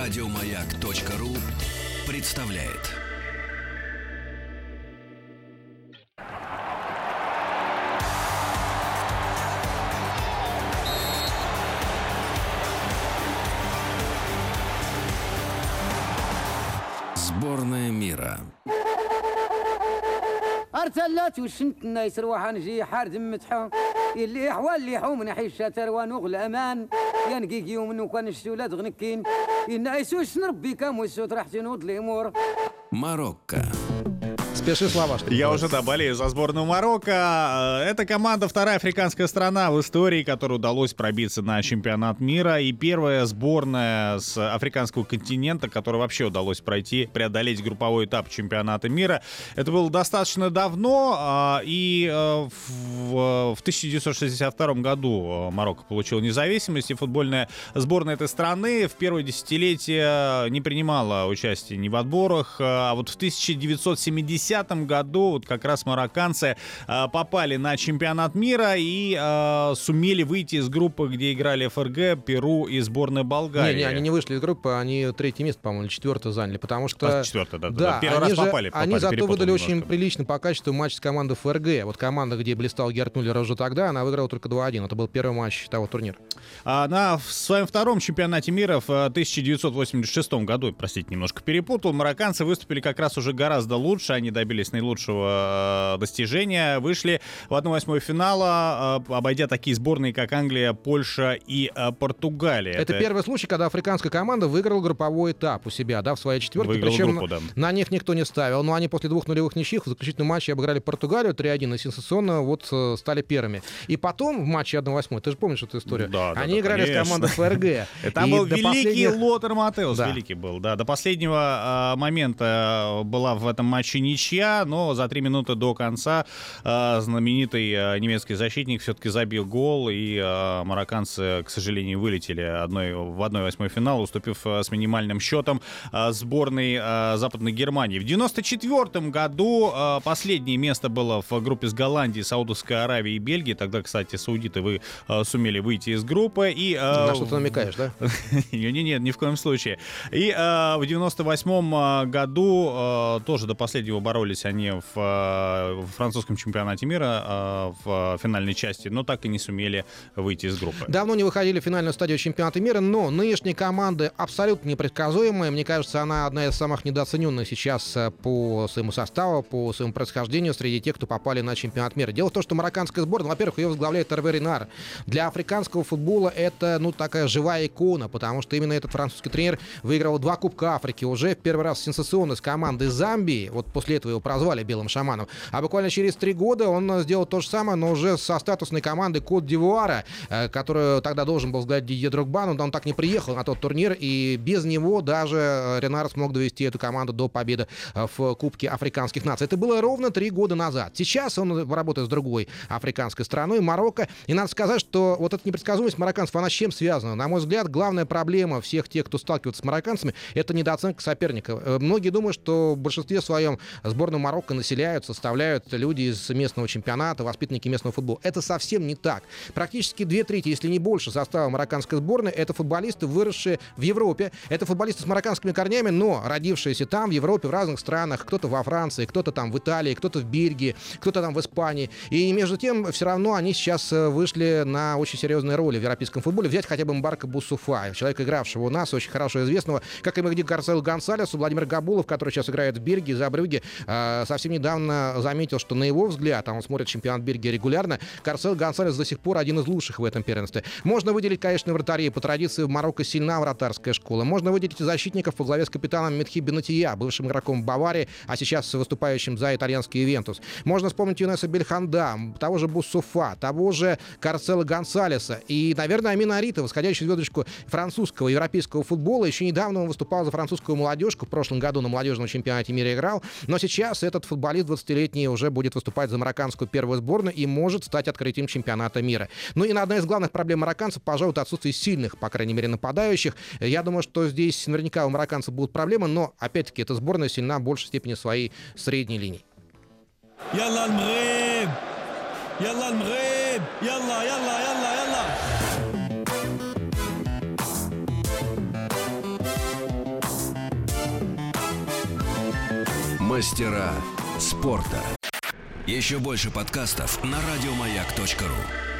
Радиомаяк.ру представляет. Сборная мира. ارتلات وشنت الناس روح نجي حارد متحو اللي حوال اللي حو من حيش تروان وغل امان ينقيق يوم انو كان الشولاد غنكين إن عيسوش نربي كام ويسوت راح تنود الأمور ماروكا Спеши, слова, что Я уже, да, болею за сборную Марокко. Э, Это команда вторая африканская страна в истории, которой удалось пробиться на чемпионат мира. И первая сборная с африканского континента, которой вообще удалось пройти, преодолеть групповой этап чемпионата мира. Это было достаточно давно. а, И э, в в 1962 году э, Марокко получил независимость. И футбольная сборная этой страны в первое десятилетие не принимала участие ни в отборах. А вот в 1970 году вот как раз марокканцы э, попали на чемпионат мира и э, сумели выйти из группы, где играли ФРГ, Перу и сборная Болгарии. Не, не, они не вышли из группы, они третье место, по-моему, или четвертое заняли, потому что... А, четвертое, да, да, да. Первый они раз же- попали, попали, Они зато выдали очень немножко. прилично по качеству матч с командой ФРГ. Вот команда, где блистал Герт Мюллер уже тогда, она выиграла только 2-1. Это был первый матч того турнира. А на своем втором чемпионате мира в э, 1986 году, простите, немножко перепутал, марокканцы выступили как раз уже гораздо лучше, они добились наилучшего э, достижения, вышли в 1-8 финала, э, обойдя такие сборные, как Англия, Польша и э, Португалия. Это, первый случай, когда африканская команда выиграла групповой этап у себя, да, в своей четверке. Выиграла Причем группу, да. на них никто не ставил. Но они после двух нулевых ничьих в заключительном матче обыграли Португалию 3-1 и сенсационно вот стали первыми. И потом в матче 1-8, ты же помнишь эту историю? Да, они да, играли конечно. с командой ФРГ. Там был великий Лотер Матеус, великий был, да. До последнего момента была в этом матче ничья, но за три минуты до конца э, знаменитый э, немецкий защитник все-таки забил гол, и э, марокканцы, к сожалению, вылетели одной, в 1-8 финал, уступив с минимальным счетом сборной Западной Германии. В 94 году последнее место было в группе с Голландией, Саудовской Аравией и Бельгией. Тогда, кстати, саудиты вы сумели выйти из группы. И, На что ты намекаешь, да? Не-не-не, ни в коем случае. И в 98-м году тоже до последнего боролись они в, э, в французском чемпионате мира э, в финальной части, но так и не сумели выйти из группы. Давно не выходили в финальную стадию чемпионата мира, но нынешние команды абсолютно непредсказуемые. Мне кажется, она одна из самых недооцененных сейчас э, по своему составу, по своему происхождению среди тех, кто попали на чемпионат мира. Дело в том, что марокканская сборная, во-первых, ее возглавляет Эрве Ренар. Для африканского футбола это, ну, такая живая икона, потому что именно этот французский тренер выиграл два Кубка Африки уже в первый раз сенсационно с командой Замбии. Вот после этого его прозвали белым шаманом. А буквально через три года он э, сделал то же самое, но уже со статусной командой Кот Дивуара, э, которую тогда должен был возглавить Дидье Дрогба, но он так не приехал на тот турнир, и без него даже э, Ренар смог довести эту команду до победы в Кубке африканских наций. Это было ровно три года назад. Сейчас он работает с другой африканской страной, Марокко. И надо сказать, что вот эта непредсказуемость марокканцев, она с чем связана? На мой взгляд, главная проблема всех тех, кто сталкивается с марокканцами, это недооценка соперника. Многие думают, что в большинстве своем сборную Марокко населяют, составляют люди из местного чемпионата, воспитанники местного футбола. Это совсем не так. Практически две трети, если не больше, состава марокканской сборной это футболисты, выросшие в Европе. Это футболисты с марокканскими корнями, но родившиеся там, в Европе, в разных странах. Кто-то во Франции, кто-то там в Италии, кто-то в Бельгии, кто-то там в Испании. И между тем, все равно они сейчас э, вышли на очень серьезные роли в европейском футболе. Взять хотя бы Мбарка Бусуфа, человека, игравшего у нас, очень хорошо известного, как и Мехди Гарцел Гонсалес, Владимир Габулов, который сейчас играет в Бельгии, за Брюге, э, совсем недавно заметил, что на его взгляд, а он смотрит чемпионат Бельгии регулярно, Карцел Гонсалес до сих пор один из лучших в этом первенстве. Можно выделить, конечно, вратарей. По традиции в Марокко сильна вратарская школа. Можно выделить защитников по главе с капитаном Медхи Бенатия, бывшим игроком Баварии, а сейчас выступающим за итальянский Ивентус. Можно вспомнить Юнеса Бельханда, того же Буссуфа, того же Карцела Гонсалеса и, наверное, Амина Арита, восходящую звездочку французского европейского футбола. Еще недавно он выступал за французскую молодежку. В прошлом году на молодежном чемпионате мира играл. Но сейчас этот футболист 20-летний уже будет выступать за марокканскую первую сборную и может стать открытием чемпионата мира. Ну и одна из главных проблем марокканцев, пожалуй, это отсутствие сильных, по крайней мере, нападающих. Я думаю, что здесь наверняка у марокканцев будут проблемы, но, опять-таки, эта сборная сильна в большей степени своей средней линии. يلا المغرب يلا المغرب يلا يلا يلا يلا Мастера спорта. Еще больше подкастов на радиомаяк.ру.